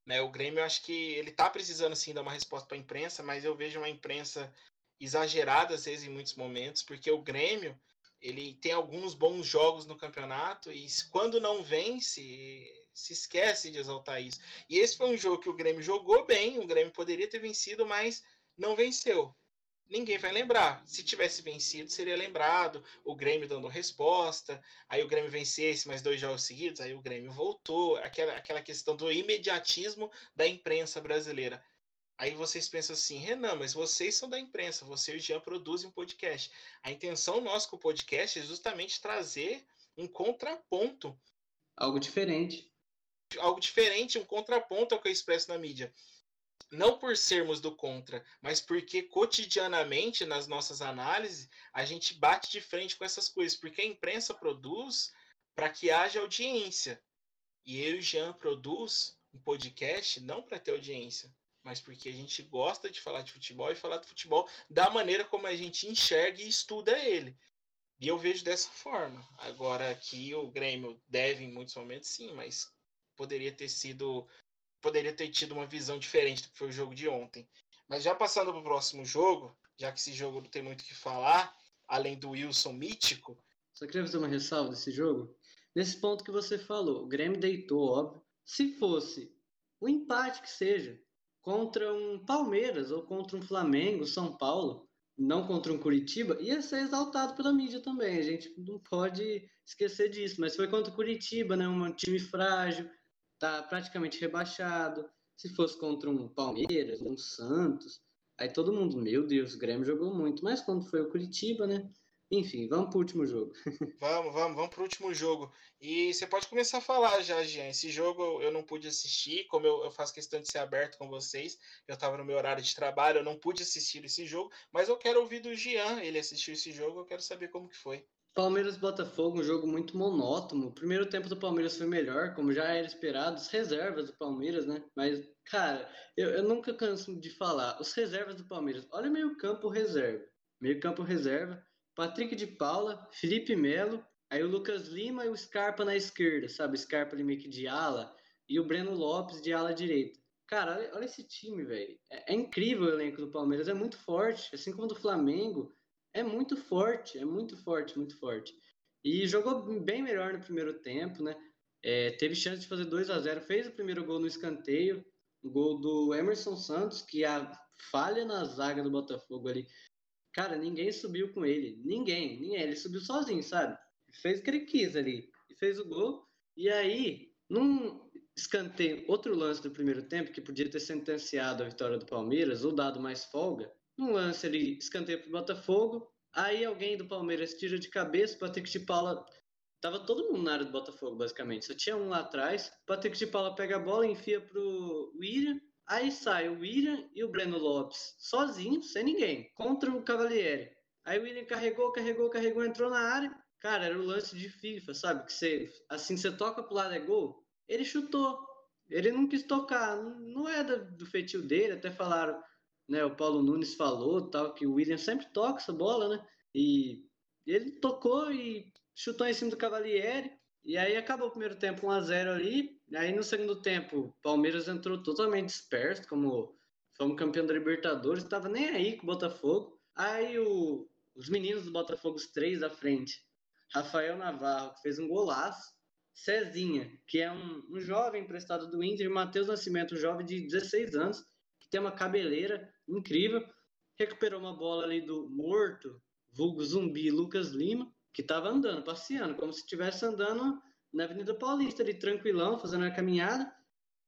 Né, o Grêmio, eu acho que ele tá precisando sim dar uma resposta para a imprensa, mas eu vejo uma imprensa exagerada às vezes em muitos momentos, porque o Grêmio ele tem alguns bons jogos no campeonato e quando não vence se esquece de exaltar isso. E esse foi um jogo que o Grêmio jogou bem, o Grêmio poderia ter vencido, mas não venceu ninguém vai lembrar. Se tivesse vencido, seria lembrado. O Grêmio dando resposta. Aí o Grêmio vencesse mais dois jogos seguidos, aí o Grêmio voltou. Aquela, aquela questão do imediatismo da imprensa brasileira. Aí vocês pensam assim, Renan, mas vocês são da imprensa, você e o Jean produzem um podcast. A intenção nossa com o podcast é justamente trazer um contraponto. Algo diferente. Algo diferente, um contraponto ao que eu expresso na mídia não por sermos do contra, mas porque cotidianamente nas nossas análises a gente bate de frente com essas coisas, porque a imprensa produz para que haja audiência. E eu e o Jean produz um podcast não para ter audiência, mas porque a gente gosta de falar de futebol e falar de futebol da maneira como a gente enxerga e estuda ele. E eu vejo dessa forma. Agora aqui o Grêmio deve em muitos momentos sim, mas poderia ter sido poderia ter tido uma visão diferente do que foi o jogo de ontem. Mas já passando para o próximo jogo, já que esse jogo não tem muito o que falar, além do Wilson mítico. Só queria fazer uma ressalva desse jogo. Nesse ponto que você falou, o Grêmio deitou, óbvio. Se fosse o um empate que seja, contra um Palmeiras ou contra um Flamengo, São Paulo, não contra um Curitiba, ia ser exaltado pela mídia também. A gente não pode esquecer disso. Mas foi contra o Curitiba, né? Um time frágil, tá praticamente rebaixado. Se fosse contra um Palmeiras, um Santos, aí todo mundo, meu Deus, o Grêmio jogou muito. Mas quando foi o Curitiba, né? Enfim, vamos pro último jogo. vamos, vamos, vamos pro último jogo. E você pode começar a falar já, Jean. Esse jogo eu não pude assistir, como eu, eu faço questão de ser aberto com vocês. Eu estava no meu horário de trabalho, eu não pude assistir esse jogo, mas eu quero ouvir do Jean. Ele assistiu esse jogo, eu quero saber como que foi. Palmeiras Botafogo, um jogo muito monótono. O primeiro tempo do Palmeiras foi melhor, como já era esperado. As reservas do Palmeiras, né? Mas, cara, eu, eu nunca canso de falar. Os reservas do Palmeiras. Olha o meio-campo reserva. Meio-campo reserva. Patrick de Paula, Felipe Melo, aí o Lucas Lima e o Scarpa na esquerda, sabe? Scarpa ali meio que de ala. E o Breno Lopes de ala direita. Cara, olha, olha esse time, velho. É, é incrível o elenco do Palmeiras, é muito forte. Assim como do Flamengo é muito forte, é muito forte, muito forte. E jogou bem melhor no primeiro tempo, né? É, teve chance de fazer 2 a 0 fez o primeiro gol no escanteio, o gol do Emerson Santos, que a falha na zaga do Botafogo ali. Cara, ninguém subiu com ele, ninguém, ninguém. Ele subiu sozinho, sabe? Fez o que ele quis ali, e fez o gol. E aí, num escanteio, outro lance do primeiro tempo, que podia ter sentenciado a vitória do Palmeiras, ou dado mais folga, um lance ali, escanteio para o Botafogo. Aí alguém do Palmeiras tira de cabeça, Patrick de Paula. Tava todo mundo na área do Botafogo, basicamente. Só tinha um lá atrás. Patrick de Paula pega a bola, enfia pro William. Aí sai o William e o Breno Lopes sozinhos, sem ninguém, contra o Cavalieri. Aí o William carregou, carregou, carregou, entrou na área. Cara, era o lance de FIFA, sabe? Que você, assim, você toca pro lado é gol. Ele chutou. Ele não quis tocar. Não é do feitio dele. Até falaram, né? O Paulo Nunes falou tal, que o William sempre toca essa bola, né? E ele tocou e chutou em cima do Cavalieri. E aí acabou o primeiro tempo 1x0 ali. E aí no segundo tempo, o Palmeiras entrou totalmente disperso, como fomos campeão da Libertadores, estava nem aí com o Botafogo. Aí o, os meninos do Botafogo, os três da frente, Rafael Navarro, que fez um golaço, Cezinha, que é um, um jovem emprestado do Inter, e Matheus Nascimento, um jovem de 16 anos, que tem uma cabeleira incrível, recuperou uma bola ali do morto, vulgo zumbi Lucas Lima, que estava andando, passeando, como se estivesse andando na Avenida Paulista, ali tranquilão, fazendo a caminhada.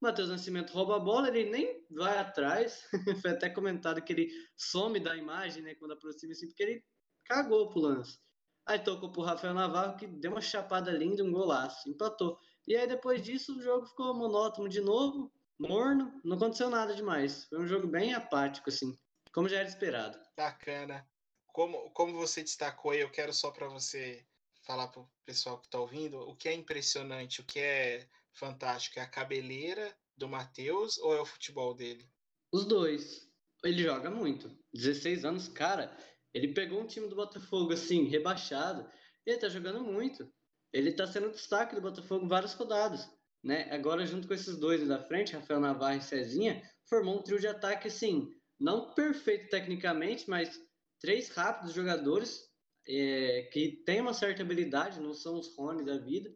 Matheus Nascimento rouba a bola, ele nem vai atrás. Foi até comentado que ele some da imagem, né, quando aproxima assim, porque ele cagou pro lance. Aí tocou pro Rafael Navarro, que deu uma chapada linda, um golaço, empatou. E aí depois disso o jogo ficou monótono de novo, morno, não aconteceu nada demais. Foi um jogo bem apático, assim, como já era esperado. Bacana como, como você destacou, eu quero só para você falar para o pessoal que está ouvindo, o que é impressionante, o que é fantástico, é a cabeleira do Matheus ou é o futebol dele? Os dois. Ele joga muito. 16 anos, cara, ele pegou um time do Botafogo assim, rebaixado, e ele tá jogando muito. Ele tá sendo destaque do Botafogo várias rodadas. Né? Agora, junto com esses dois da frente, Rafael Navarro e Cezinha, formou um trio de ataque assim, não perfeito tecnicamente, mas três rápidos jogadores é, que têm uma certa habilidade, não são os Rony da vida,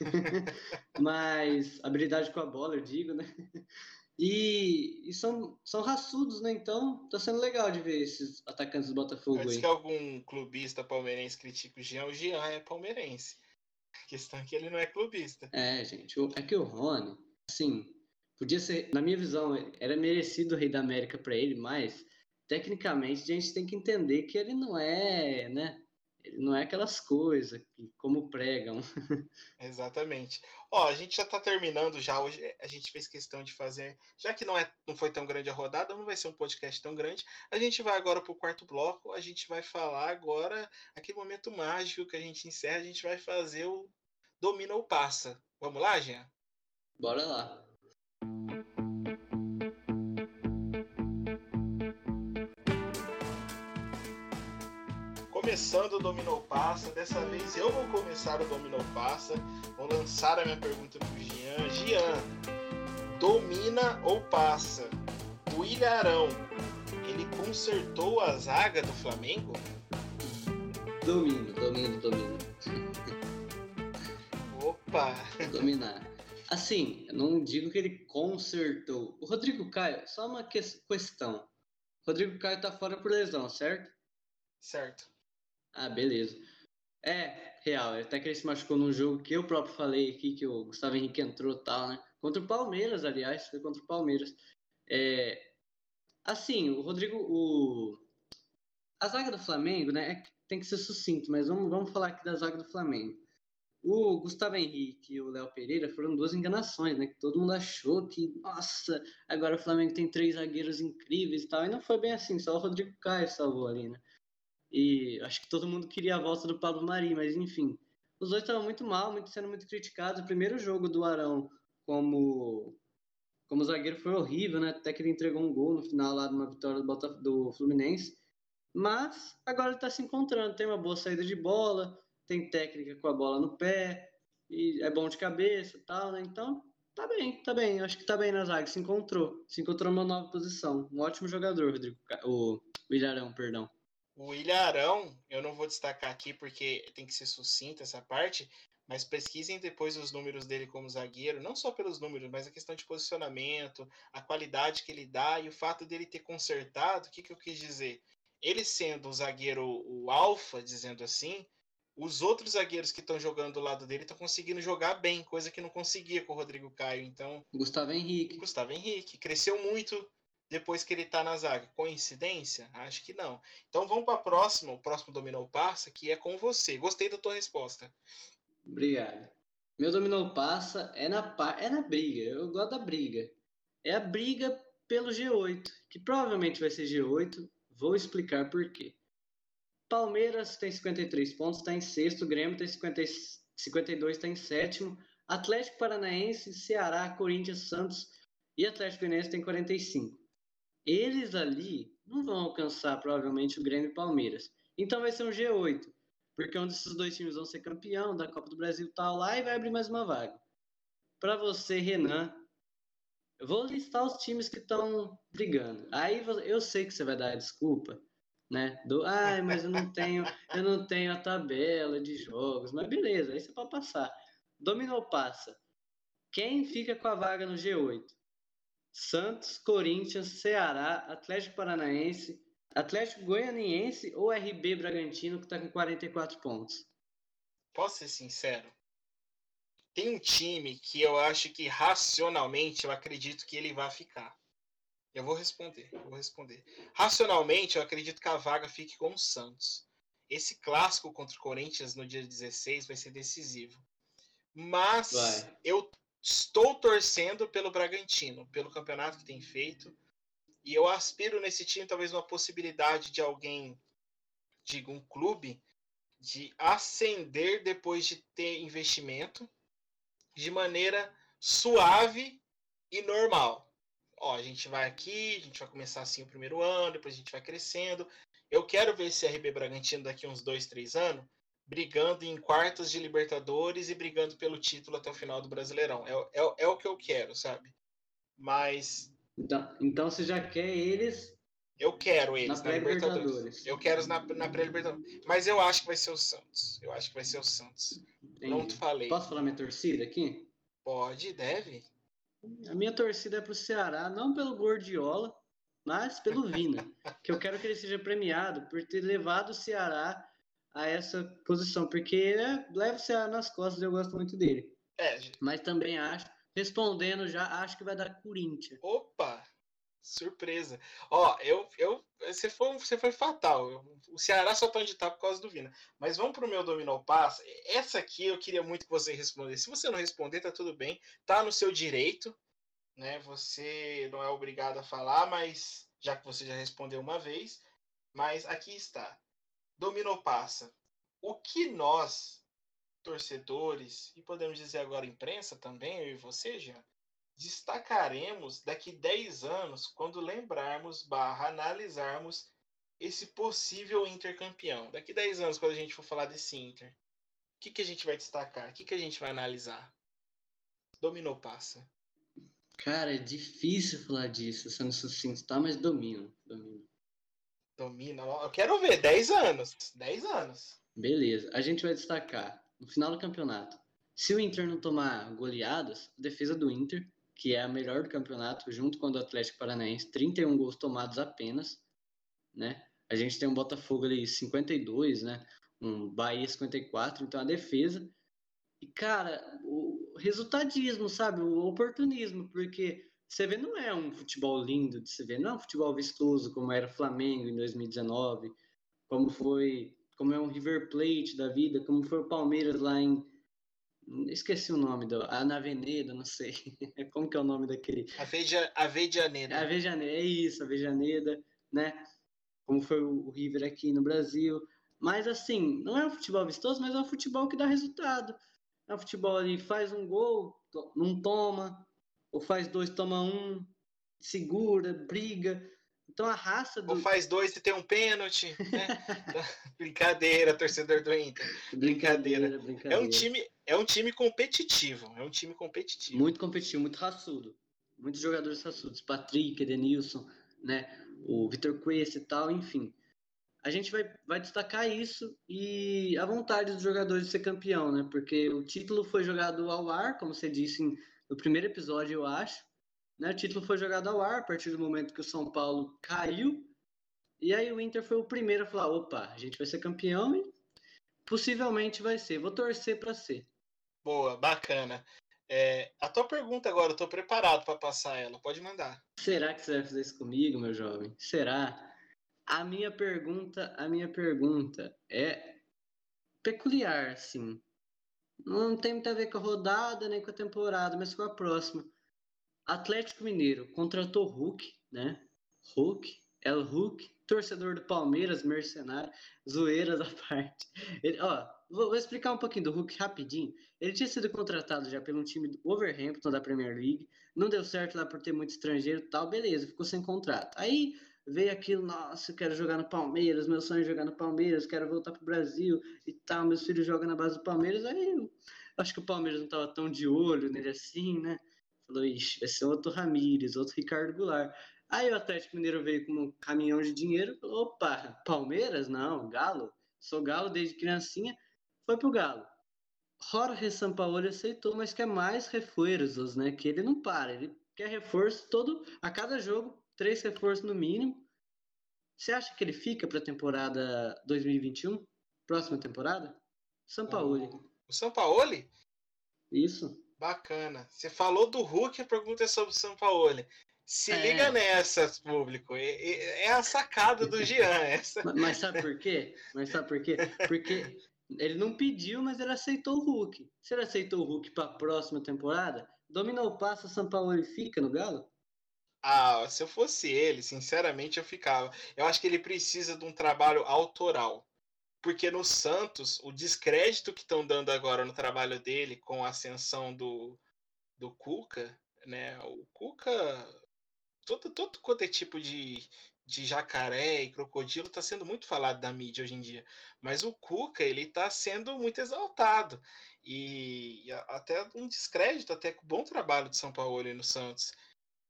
mas habilidade com a bola, eu digo, né? E, e, são, são raçudos, né? Então tá sendo legal de ver esses atacantes do Botafogo Antes aí. que algum clubista palmeirense critique o Jean, o Jean é palmeirense. Questão é que ele não é clubista. É, gente. É que o Rony, assim, podia ser, na minha visão, era merecido o Rei da América para ele, mas tecnicamente a gente tem que entender que ele não é, né? Ele não é aquelas coisas que, como pregam. Exatamente. Ó, a gente já está terminando já hoje. A gente fez questão de fazer, já que não é, não foi tão grande a rodada, não vai ser um podcast tão grande. A gente vai agora para o quarto bloco. A gente vai falar agora aquele momento mágico que a gente encerra. A gente vai fazer o domina ou passa. Vamos lá, Jean? Bora lá. começando o Dominou Passa. Dessa vez eu vou começar o Dominou Passa. Vou lançar a minha pergunta pro Gian. Gian, domina ou passa? O Ilharão, ele consertou a zaga do Flamengo? Domino, domino, domino. Opa! Dominar. Assim, não digo que ele consertou. O Rodrigo Caio, só uma que questão. O Rodrigo Caio tá fora por lesão, certo? Certo. Ah, beleza. É, real. Até que ele se machucou num jogo que eu próprio falei aqui, que o Gustavo Henrique entrou e tal, né? Contra o Palmeiras, aliás, foi contra o Palmeiras. É, assim, o Rodrigo, o... a zaga do Flamengo, né? É, tem que ser sucinto, mas vamos, vamos falar aqui da zaga do Flamengo. O Gustavo Henrique e o Léo Pereira foram duas enganações, né? Que todo mundo achou que, nossa, agora o Flamengo tem três zagueiros incríveis e tal. E não foi bem assim, só o Rodrigo Caio salvou ali, né? E acho que todo mundo queria a volta do Pablo Mari, mas enfim. Os dois estavam muito mal, muito sendo muito criticados. O primeiro jogo do Arão como como zagueiro foi horrível, né? Até que ele entregou um gol no final lá de uma vitória do, do Fluminense. Mas agora ele está se encontrando, tem uma boa saída de bola, tem técnica com a bola no pé, e é bom de cabeça e tal, né? Então, tá bem, tá bem. Acho que tá bem na zaga, se encontrou. Se encontrou numa nova posição. Um ótimo jogador, Rodrigo. O Ilharão, perdão. O Ilharão, eu não vou destacar aqui porque tem que ser sucinta essa parte, mas pesquisem depois os números dele como zagueiro, não só pelos números, mas a questão de posicionamento, a qualidade que ele dá e o fato dele ter consertado, o que, que eu quis dizer? Ele sendo o zagueiro, o alfa, dizendo assim, os outros zagueiros que estão jogando do lado dele estão conseguindo jogar bem, coisa que não conseguia com o Rodrigo Caio. Então, Gustavo Henrique. Gustavo Henrique cresceu muito depois que ele está na zaga. Coincidência? Acho que não. Então vamos para a próxima, o próximo Dominou Passa, que é com você. Gostei da tua resposta. Obrigado. Meu Dominou Passa é na, é na briga. Eu gosto da briga. É a briga pelo G8, que provavelmente vai ser G8. Vou explicar por quê. Palmeiras tem 53 pontos, está em sexto. Grêmio tem 50, 52, está em sétimo. Atlético Paranaense, Ceará, Corinthians, Santos e Atlético Goianiense tem 45. Eles ali não vão alcançar provavelmente o Grêmio e Palmeiras. Então vai ser um G8, porque um desses dois times vão ser campeão da Copa do Brasil tal lá e vai abrir mais uma vaga. Para você, Renan, eu vou listar os times que estão brigando. Aí eu sei que você vai dar desculpa, né? Do, ai, mas eu não tenho, eu não tenho a tabela de jogos, mas beleza, aí você pode passar. Dominou passa. Quem fica com a vaga no G8? Santos, Corinthians, Ceará, Atlético Paranaense, Atlético Goianiense ou RB Bragantino que está com 44 pontos? Posso ser sincero? Tem um time que eu acho que racionalmente eu acredito que ele vai ficar. Eu vou responder, eu vou responder. Racionalmente eu acredito que a vaga fique com o Santos. Esse clássico contra o Corinthians no dia 16 vai ser decisivo. Mas vai. eu estou torcendo pelo Bragantino, pelo campeonato que tem feito. E eu aspiro nesse time talvez uma possibilidade de alguém, digo, um clube, de ascender depois de ter investimento de maneira suave e normal. Ó, a gente vai aqui, a gente vai começar assim o primeiro ano, depois a gente vai crescendo. Eu quero ver esse RB Bragantino daqui uns dois, três anos brigando em quartas de Libertadores e brigando pelo título até o final do Brasileirão. É, é, é o que eu quero, sabe? Mas. Então, então você já quer eles. Eu quero eles na, na Libertadores. Eu quero na, na pré-Libertadores. Mas eu acho que vai ser o Santos. Eu acho que vai ser o Santos. Entendi. Pronto, falei. Posso falar minha torcida aqui? Pode, deve. A minha torcida é pro Ceará, não pelo Gordiola, mas pelo Vina. que eu quero que ele seja premiado por ter levado o Ceará a essa posição, porque né, leva o Ceará nas costas, eu gosto muito dele. É, Mas também acho, respondendo já, acho que vai dar Corinthians. Opa! Surpresa. Ó, eu, eu, você foi, você foi fatal. O Ceará só tá onde tá por causa do Vina. Mas vamos pro meu Dominó Pass. Essa aqui eu queria muito que você respondesse. Se você não responder, tá tudo bem. Tá no seu direito, né? Você não é obrigado a falar, mas já que você já respondeu uma vez. Mas aqui está dominou passa. O que nós, torcedores, e podemos dizer agora imprensa também, eu e você, Jean, destacaremos daqui 10 anos quando lembrarmos barra analisarmos esse possível intercampeão. Daqui 10 anos, quando a gente for falar desse Inter, o que, que a gente vai destacar? O que, que a gente vai analisar? Dominou passa. Cara, é difícil falar disso, sendo sucinto, tá? Mas domino, domino. Domina. Eu quero ver, 10 anos. 10 anos. Beleza. A gente vai destacar no final do campeonato. Se o Inter não tomar goleadas, a defesa do Inter, que é a melhor do campeonato, junto com o Atlético Paranaense, 31 gols tomados apenas, né? A gente tem um Botafogo ali 52, né? Um Bahia 54, então a defesa. E cara, o resultadismo, sabe? O oportunismo, porque você vê, não é um futebol lindo de se ver, não é um futebol vistoso como era Flamengo em 2019, como foi, como é um River Plate da vida, como foi o Palmeiras lá em esqueci o nome do Anaveneda, não sei. como que é o nome daquele? Aveja, Avejaneda. Avejaneda, é isso, Avejaneda, né? Como foi o River aqui no Brasil. Mas assim, não é um futebol vistoso, mas é um futebol que dá resultado. É um futebol ali, faz um gol, não toma, ou faz dois, toma um, segura, briga. Então a raça do. Ou faz dois e tem um pênalti. Né? brincadeira, torcedor do Inter. Brincadeira. brincadeira. É um time, é um time competitivo. É um time competitivo. Muito competitivo, muito raçudo. Muitos jogadores raçudos. Patrick, Edenilson, né? O Vitor Cuesta e tal, enfim. A gente vai, vai destacar isso e a vontade dos jogadores de ser campeão, né? Porque o título foi jogado ao ar, como você disse, no primeiro episódio, eu acho. Né? O título foi jogado ao ar a partir do momento que o São Paulo caiu. E aí o Inter foi o primeiro a falar: opa, a gente vai ser campeão e possivelmente vai ser. Vou torcer para ser. Boa, bacana. É, a tua pergunta agora, eu tô preparado para passar ela. Pode mandar. Será que você vai fazer isso comigo, meu jovem? Será? A minha pergunta, a minha pergunta é peculiar, sim. Não tem muito a ver com a rodada nem com a temporada, mas com a próxima. Atlético Mineiro contratou Hulk, né? Hulk, El Hulk, torcedor do Palmeiras, mercenário, zoeira da parte. Ele, ó, vou, explicar um pouquinho do Hulk rapidinho. Ele tinha sido contratado já pelo time do Overhampton da Premier League, não deu certo lá por ter muito estrangeiro e tal, beleza, ficou sem contrato. Aí veio aquilo, nossa, eu quero jogar no Palmeiras, meu sonho é jogar no Palmeiras, quero voltar pro Brasil e tal, meus filhos jogam na base do Palmeiras, aí acho que o Palmeiras não estava tão de olho nele assim, né? Falou, ixi, vai ser outro Ramírez, outro Ricardo Goulart. Aí o Atlético Mineiro veio com um caminhão de dinheiro, falou, opa, Palmeiras? Não, Galo. Sou Galo desde criancinha, foi pro Galo. Jorge Sampaoli aceitou, mas quer mais reforços, né? Que ele não para, ele quer reforço todo, a cada jogo, três reforços no mínimo. Você acha que ele fica para a temporada 2021? Próxima temporada? Sampaoli. O Sampaoli? Isso. Bacana. Você falou do Hulk, a pergunta é sobre o Sampaoli. Se é. liga nessa, público. É, a sacada do Jean. Essa. Mas, sabe por quê? Mas sabe por quê? Porque ele não pediu, mas ele aceitou o Hulk. Se ele aceitou o Hulk para a próxima temporada, dominou o passo, o São Paulo fica no Galo? Ah, se eu fosse ele, sinceramente eu ficava. Eu acho que ele precisa de um trabalho autoral. Porque no Santos, o descrédito que estão dando agora no trabalho dele com a ascensão do, do Cuca, né? O Cuca todo, todo quanto é tipo de, de jacaré e crocodilo está sendo muito falado da mídia hoje em dia. Mas o Cuca, ele está sendo muito exaltado. E, e, até um descrédito, até com o bom trabalho de São Paulo e no Santos.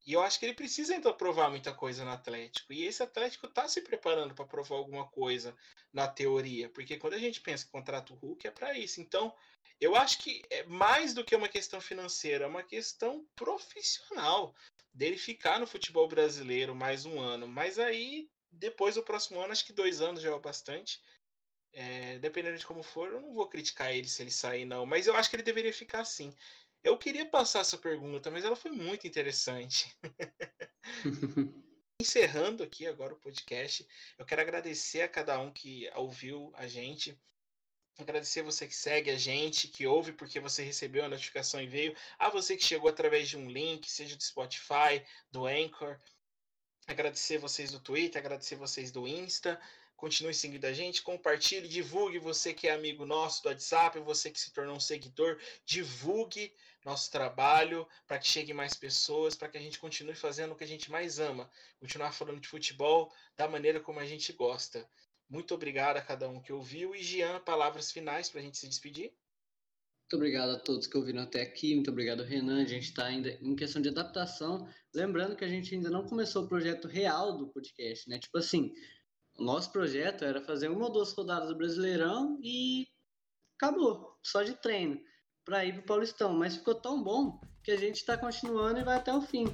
E eu acho que ele precisa então provar muita coisa no Atlético. E esse Atlético está se preparando para provar alguma coisa na teoria. Porque quando a gente pensa que contrato o Hulk é para isso. Então, eu acho que é mais do que uma questão financeira, é uma questão profissional dele ficar no futebol brasileiro mais um ano. Mas aí, depois do próximo ano, acho que dois anos já é bastante. É, dependendo de como for, eu não vou criticar ele se ele sair, não. Mas eu acho que ele deveria ficar assim. Eu queria passar essa pergunta, mas ela foi muito interessante. Encerrando aqui agora o podcast, eu quero agradecer a cada um que ouviu a gente. Agradecer você que segue a gente, que ouve porque você recebeu a notificação e veio. A você que chegou através de um link, seja do Spotify, do Anchor. Agradecer vocês do Twitter, agradecer vocês do Insta. Continue seguindo a gente, compartilhe, divulgue. Você que é amigo nosso do WhatsApp, você que se tornou um seguidor, divulgue nosso trabalho para que chegue mais pessoas, para que a gente continue fazendo o que a gente mais ama, continuar falando de futebol da maneira como a gente gosta. Muito obrigado a cada um que ouviu. E Jean, palavras finais para a gente se despedir. Muito obrigado a todos que ouviram até aqui. Muito obrigado, Renan. A gente está ainda em questão de adaptação. Lembrando que a gente ainda não começou o projeto real do podcast, né? Tipo assim, o nosso projeto era fazer uma ou duas rodadas do Brasileirão e acabou, só de treino, para ir para o Paulistão. Mas ficou tão bom que a gente está continuando e vai até o fim.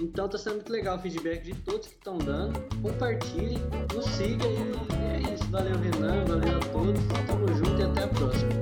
Então está sendo muito legal o feedback de todos que estão dando. Compartilhe, nos siga e é isso. Valeu, Renan. Valeu a todos. Tamo junto e até a próxima.